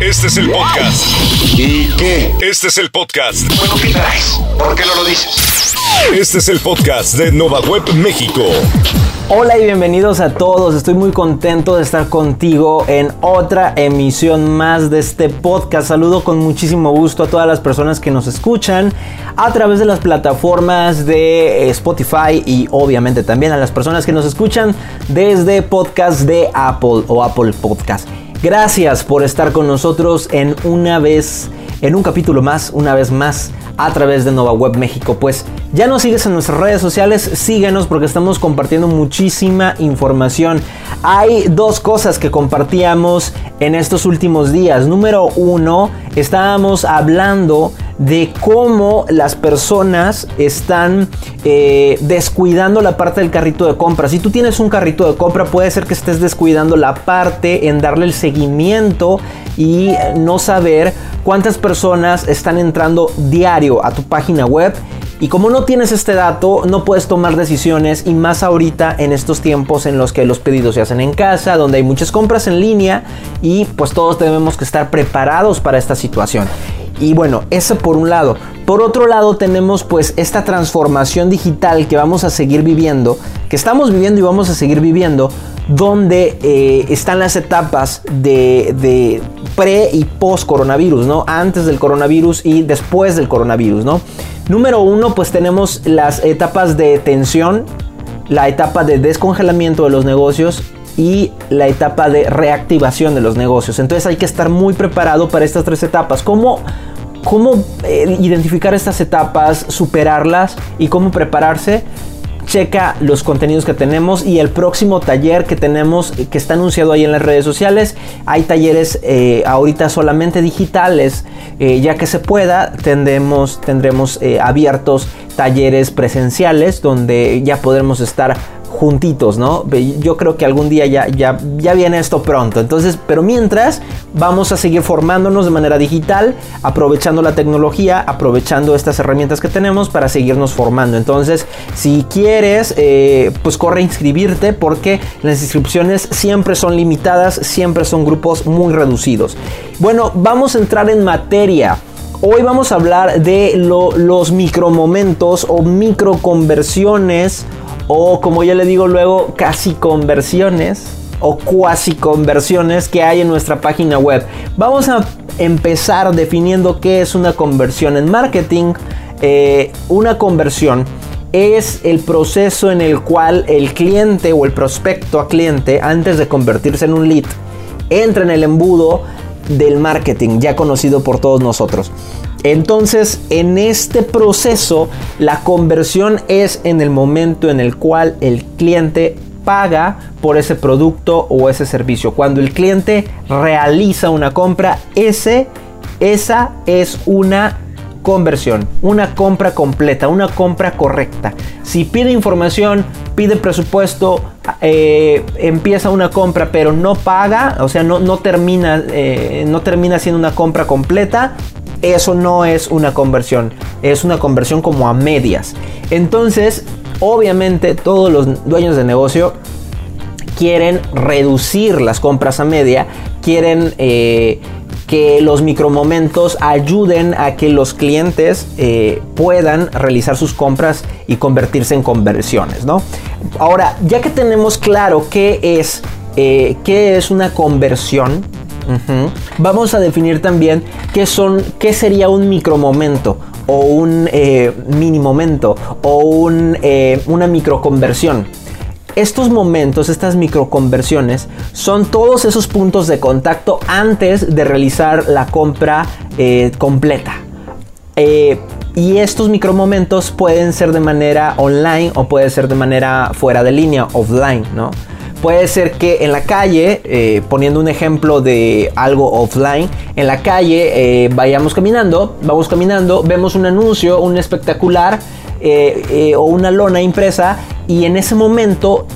Este es el podcast. ¿Y qué? Este es el podcast. Bueno, ¿qué traes? ¿Por qué no lo dices? Este es el podcast de Nova Web México. Hola y bienvenidos a todos. Estoy muy contento de estar contigo en otra emisión más de este podcast. Saludo con muchísimo gusto a todas las personas que nos escuchan a través de las plataformas de Spotify y obviamente también a las personas que nos escuchan desde podcast de Apple o Apple Podcast. Gracias por estar con nosotros en una vez, en un capítulo más, una vez más a través de Nova Web México. Pues ya nos sigues en nuestras redes sociales, síguenos porque estamos compartiendo muchísima información. Hay dos cosas que compartíamos en estos últimos días. Número uno, estábamos hablando de cómo las personas están eh, descuidando la parte del carrito de compra. Si tú tienes un carrito de compra, puede ser que estés descuidando la parte en darle el seguimiento y no saber cuántas personas están entrando diario a tu página web. Y como no tienes este dato, no puedes tomar decisiones y más ahorita en estos tiempos en los que los pedidos se hacen en casa, donde hay muchas compras en línea y pues todos debemos que estar preparados para esta situación. Y bueno, eso por un lado. Por otro lado tenemos pues esta transformación digital que vamos a seguir viviendo, que estamos viviendo y vamos a seguir viviendo, donde eh, están las etapas de, pre y post coronavirus, ¿no? Antes del coronavirus y después del coronavirus, ¿no? Número uno, pues tenemos las etapas de tensión, la etapa de descongelamiento de los negocios y la etapa de reactivación de los negocios. Entonces hay que estar muy preparado para estas tres etapas. ¿Cómo, cómo eh, identificar estas etapas, superarlas y cómo prepararse? Checa los contenidos que tenemos y el próximo taller que tenemos eh, que está anunciado ahí en las redes sociales. Hay talleres eh, ahorita solamente digitales, ya que se pueda, tendremos, tendremos abiertos talleres presenciales donde ya podremos estar juntitos, ¿no? Yo creo que algún día ya, ya, viene esto pronto. Entonces, pero mientras vamos a seguir formándonos de manera digital, aprovechando la tecnología, aprovechando estas herramientas que tenemos para seguirnos formando. Entonces, si quieres, eh, pues corre a inscribirte porque las inscripciones siempre son limitadas, siempre son grupos muy reducidos. Bueno, vamos a entrar en materia. Hoy vamos a hablar de los micromomentos o microconversiones o como yo le digo luego, casi conversiones o cuasi conversiones que hay en nuestra página web. Vamos a empezar definiendo qué es una conversión en marketing. Eh, una conversión es el proceso en el cual el cliente o el prospecto a cliente, antes de convertirse en un lead, entra en el embudo del marketing ya conocido por todos nosotros. Entonces, en este proceso, la conversión es en el momento en el cual el cliente paga por ese producto o ese servicio. Cuando el cliente realiza una compra, ese, esa es una conversión, una compra completa, una compra correcta. Si pide información, pide presupuesto, eh, empieza una compra pero no paga, o sea, no, termina, eh, no termina siendo una compra completa, eso no es una conversión, es una conversión como a medias. Entonces, obviamente todos los dueños de negocio quieren reducir las compras a media, quieren eh, que los micromomentos ayuden a que los clientes eh, puedan realizar sus compras y convertirse en conversiones, ¿no? Ahora, ya que tenemos claro qué es, eh, qué es una conversión, Vamos a definir también qué son, qué sería un micromomento o un eh, mini momento o eh, una microconversión. Estos momentos, estas microconversiones, son todos esos puntos de contacto antes de realizar la compra eh, completa. y estos micromomentos pueden ser de manera online o puede ser de manera fuera de línea, offline, ¿no? Puede ser que en la calle, eh, poniendo un ejemplo de algo offline, en la calle eh, vayamos caminando, vamos caminando, vemos un anuncio, un espectacular eh, o una lona impresa y en ese momento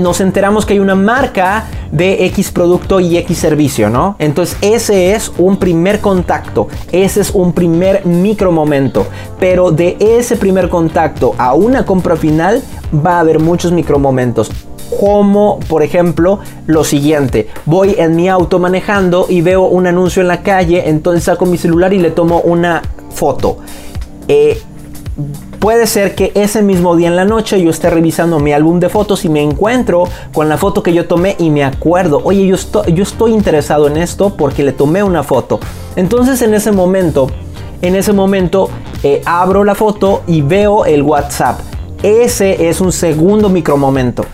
nos enteramos que hay una marca de X producto y X servicio, ¿no? Entonces ese es un primer contacto, ese es un primer micro momento, pero de ese primer contacto a una compra final va a haber muchos micromomentos como por ejemplo lo siguiente, voy en mi auto manejando y veo un anuncio en la calle, entonces saco mi celular y le tomo una foto. Eh, puede ser que ese mismo día en la noche yo esté revisando mi álbum de fotos y me encuentro con la foto que yo tomé y me acuerdo, oye, yo estoy, interesado en esto porque le tomé una foto. Entonces en ese momento, en ese momento eh, abro la foto y veo el WhatsApp. Ese es un segundo micromomento.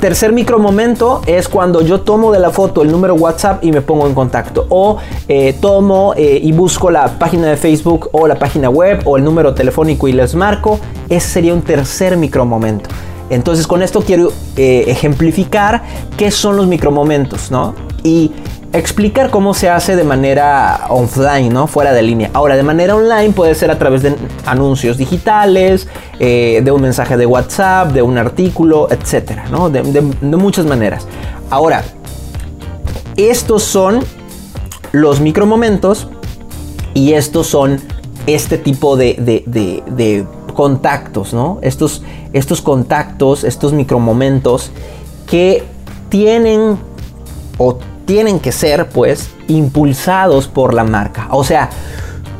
Tercer micromomento es cuando yo tomo de la foto el número WhatsApp y me pongo en contacto. O eh, tomo eh, y busco la página de Facebook o la página web o el número telefónico y les marco. Ese sería un tercer micromomento. Entonces con esto quiero eh, ejemplificar qué son los micromomentos, ¿no? Y explicar cómo se hace de manera offline, ¿no? Fuera de línea. Ahora, de manera online puede ser a través de anuncios digitales, eh, de un mensaje de WhatsApp, de un artículo, etcétera, ¿no? De, muchas maneras. Ahora, estos son los micromomentos y estos son este tipo de, contactos, ¿no? Estos, estos contactos, estos micromomentos que tienen o tienen que ser pues impulsados por la marca. O sea,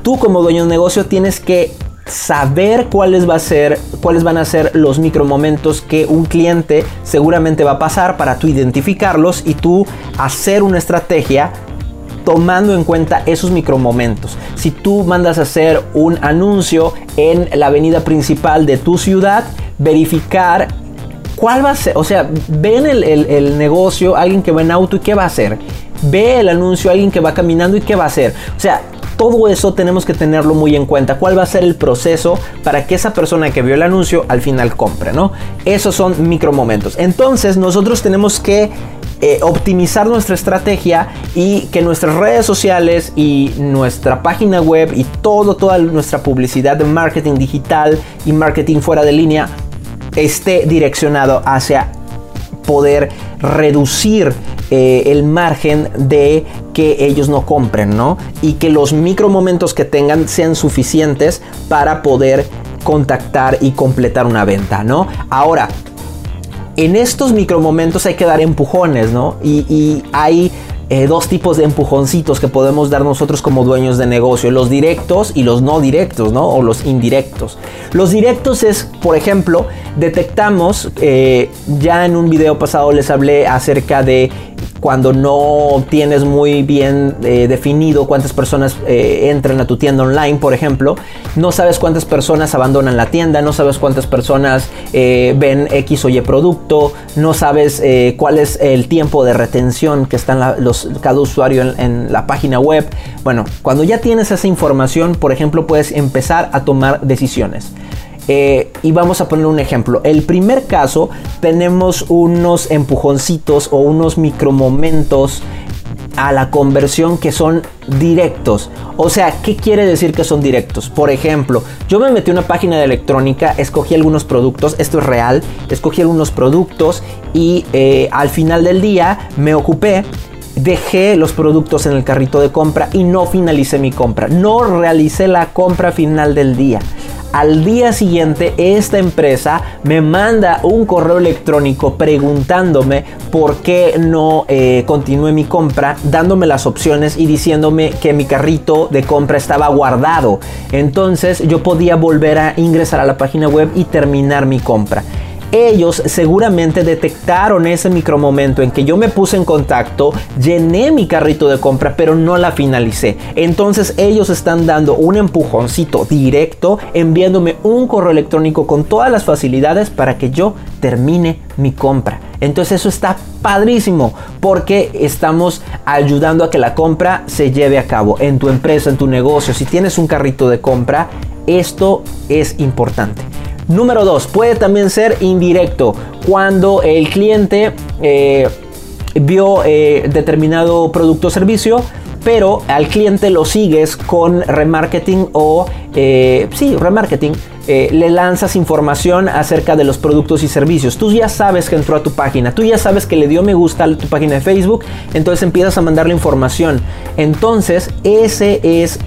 tú como dueño de negocio tienes que saber cuáles va a ser, cuáles van a ser los micromomentos que un cliente seguramente va a pasar para tú identificarlos y tú hacer una estrategia tomando en cuenta esos micromomentos. Si tú mandas a hacer un anuncio en la avenida principal de tu ciudad, verificar ¿Cuál va a ser? O sea, ven el, el, negocio, alguien que va en auto y qué va a hacer. Ve el anuncio, alguien que va caminando y qué va a hacer. O sea, todo eso tenemos que tenerlo muy en cuenta. ¿Cuál va a ser el proceso para que esa persona que vio el anuncio al final compre, no? Esos son micromomentos. Entonces, nosotros tenemos que eh, optimizar nuestra estrategia y que nuestras redes sociales y nuestra página web y todo, toda nuestra publicidad de marketing digital y marketing fuera de línea esté direccionado hacia poder reducir eh, el margen de que ellos no compren, ¿no? Y que los micromomentos que tengan sean suficientes para poder contactar y completar una venta, ¿no? Ahora, en estos micromomentos hay que dar empujones, ¿no? Y hay eh, dos tipos de empujoncitos que podemos dar nosotros como dueños de negocio, los directos y los no directos, ¿no? O los indirectos. Los directos es, por ejemplo, detectamos, eh, ya en un video pasado les hablé acerca de cuando no tienes muy bien eh, definido cuántas personas eh, entran a tu tienda online, por ejemplo, no sabes cuántas personas abandonan la tienda, no sabes cuántas personas eh, ven X o Y producto, no sabes cuál es el tiempo de retención que está en los, cada usuario en, en la página web. Bueno, cuando ya tienes esa información, por ejemplo, puedes empezar a tomar decisiones. Eh, y vamos a poner un ejemplo. El primer caso tenemos unos empujoncitos o unos micromomentos a la conversión que son directos. O sea, ¿qué quiere decir que son directos? Por ejemplo, yo me metí a una página de electrónica, escogí algunos productos, esto es real, escogí algunos productos y eh, al final del día me ocupé dejé los productos en el carrito de compra y no finalicé mi compra. No realicé la compra final del día. Al día siguiente esta empresa me manda un correo electrónico preguntándome por qué no eh, continué mi compra, dándome las opciones y diciéndome que mi carrito de compra estaba guardado. Entonces yo podía volver a ingresar a la página web y terminar mi compra ellos seguramente detectaron ese micromomento en que yo me puse en contacto, llené mi carrito de compra, pero no la finalicé. Entonces ellos están dando un empujoncito directo, enviándome un correo electrónico con todas las facilidades para que yo termine mi compra. Entonces eso está padrísimo porque estamos ayudando a que la compra se lleve a cabo en tu empresa, en tu negocio. Si tienes un carrito de compra, esto es importante. Número 2, puede también ser indirecto. Cuando el cliente eh, vio eh, determinado producto o servicio, pero al cliente lo sigues con remarketing o, eh, sí, remarketing. le lanzas información acerca de los productos y servicios. Tú ya sabes que entró a tu página, tú ya sabes que le dio me gusta a tu página de Facebook, entonces empiezas a mandarle información. Entonces, ese es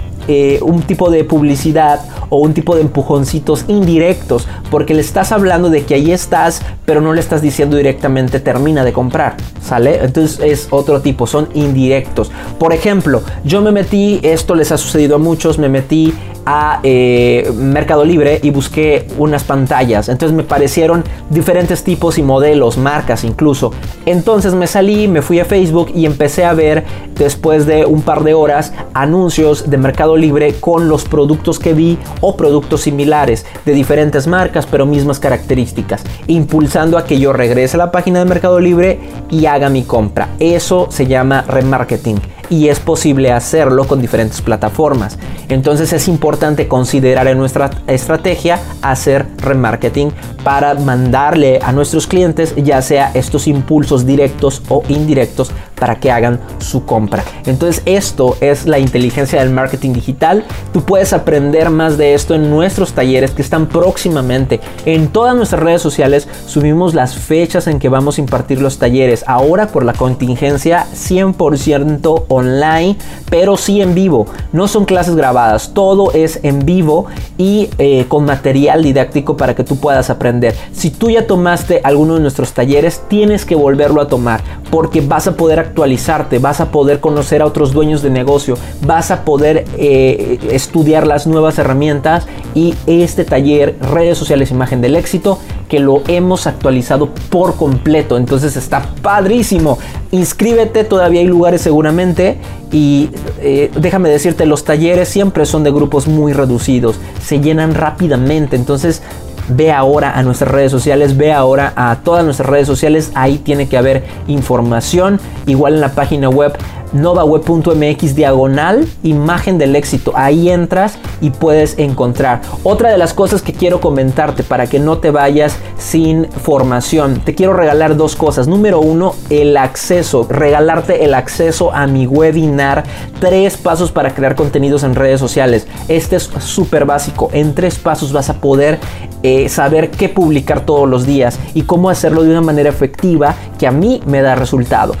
un tipo de publicidad o un tipo de empujoncitos indirectos, porque le estás hablando de que ahí estás, pero no le estás diciendo directamente termina de comprar, ¿sale? Entonces es otro tipo, son indirectos. Por ejemplo, yo me metí, esto les ha sucedido a muchos, me metí a eh, Mercado Libre y busqué unas pantallas. Entonces me parecieron diferentes tipos y modelos, marcas incluso. Entonces me salí, me fui a Facebook y empecé a ver después de un par de horas anuncios de Mercado Libre con los productos que vi o productos similares de diferentes marcas pero mismas características, impulsando a que yo regrese a la página de Mercado Libre y haga mi compra. Eso se llama remarketing y es posible hacerlo con diferentes plataformas. Entonces es importante considerar en nuestra estrategia hacer remarketing para mandarle a nuestros clientes ya sea estos impulsos directos o indirectos para que hagan su compra. Entonces esto es la inteligencia del marketing digital. Tú puedes aprender más de esto en nuestros talleres que están próximamente. En todas nuestras redes sociales subimos las fechas en que vamos a impartir los talleres. Ahora por la contingencia 100% online, pero sí en vivo. No son clases grabadas, todo es en vivo y eh, con material didáctico para que tú puedas aprender. Si tú ya tomaste alguno de nuestros talleres, tienes que volverlo a tomar porque vas a poder actualizarte, vas a poder conocer a otros dueños de negocio, vas a poder eh, estudiar las nuevas herramientas y este taller, redes sociales, imagen del éxito, que lo hemos actualizado por completo. Entonces está padrísimo. Inscríbete, todavía hay lugares seguramente. Y eh, déjame decirte, los talleres siempre son de grupos muy reducidos. Se llenan rápidamente. Entonces ve ahora a nuestras redes sociales, ve ahora a todas nuestras redes sociales, ahí tiene que haber información, igual en la página web novaweb.mx diagonal imagen del éxito. Ahí entras y puedes encontrar. Otra de las cosas que quiero comentarte para que no te vayas sin formación. Te quiero regalar dos cosas. Número uno, el acceso. Regalarte el acceso a mi webinar. Tres pasos para crear contenidos en redes sociales. Este es súper básico. En tres pasos vas a poder eh, saber qué publicar todos los días y cómo hacerlo de una manera efectiva que a mí me da resultado.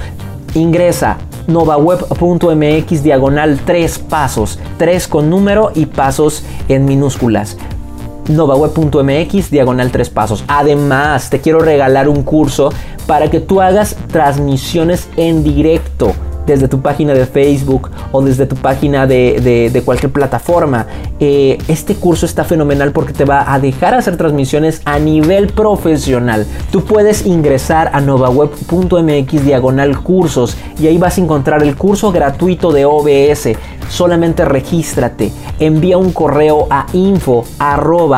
Ingresa novaweb.mx diagonal 3 pasos, 3 con número y pasos en minúsculas novaweb.mx diagonal 3 pasos. Además, te quiero regalar un curso para que tú hagas transmisiones en directo desde tu página de Facebook o desde tu página de, cualquier plataforma. Eh, este curso está fenomenal porque te va a dejar hacer transmisiones a nivel profesional. Tú puedes ingresar a novaweb.mx diagonal cursos y ahí vas a encontrar el curso gratuito de OBS. Solamente regístrate, envía un correo a info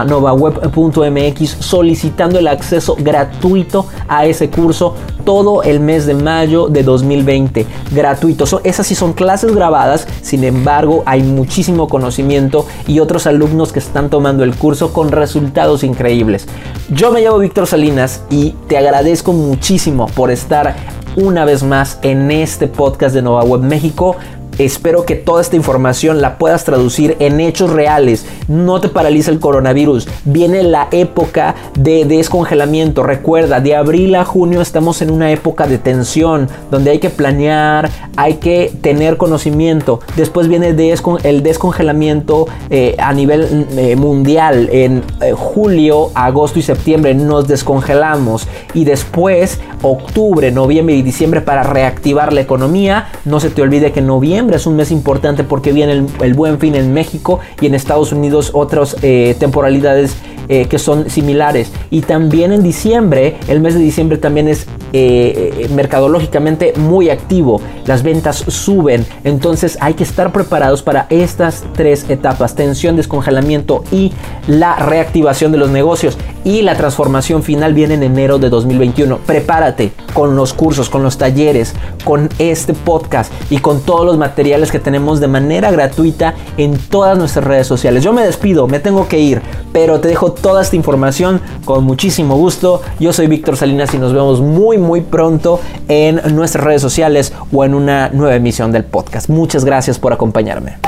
novaweb.mx solicitando el acceso gratuito a ese curso todo el mes de mayo de 2020. Gratuito. esas sí son clases grabadas, sin embargo hay muchísimo conocimiento y otros alumnos que están tomando el curso con resultados increíbles. Yo me llamo Víctor Salinas y te agradezco muchísimo por estar una vez más en este podcast de Nova Web México. Espero que toda esta información la puedas traducir en hechos reales. No te paraliza el coronavirus. Viene la época de descongelamiento. Recuerda, de abril a junio estamos en una época de tensión, donde hay que planear, hay que tener conocimiento. Después viene el descongelamiento eh, a nivel eh, mundial. En eh, julio, agosto y septiembre nos descongelamos. Y después, octubre, noviembre y diciembre para reactivar la economía. No se te olvide que noviembre es un mes importante porque viene el, buen fin en México y en Estados Unidos otras eh, temporalidades eh, que son similares. Y también en diciembre, el mes de diciembre también es eh, mercadológicamente muy activo. Las ventas suben. Entonces hay que estar preparados para estas tres etapas. Tensión, descongelamiento y la reactivación de los negocios. Y la transformación final viene en enero de 2021. Prepárate con los cursos, con los talleres, con este podcast y con todos los materiales que tenemos de manera gratuita en todas nuestras redes sociales. Yo me despido, me tengo que ir, pero te dejo toda esta información con muchísimo gusto. Yo soy Víctor Salinas y nos vemos muy muy pronto en nuestras redes sociales o en una nueva emisión del podcast. Muchas gracias por acompañarme.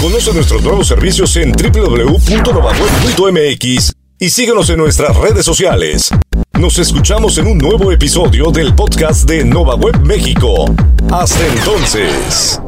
Conoce nuestros nuevos servicios en www.novaweb.mx y síguenos en nuestras redes sociales. Nos escuchamos en un nuevo episodio del podcast de Nova Web México. Hasta entonces.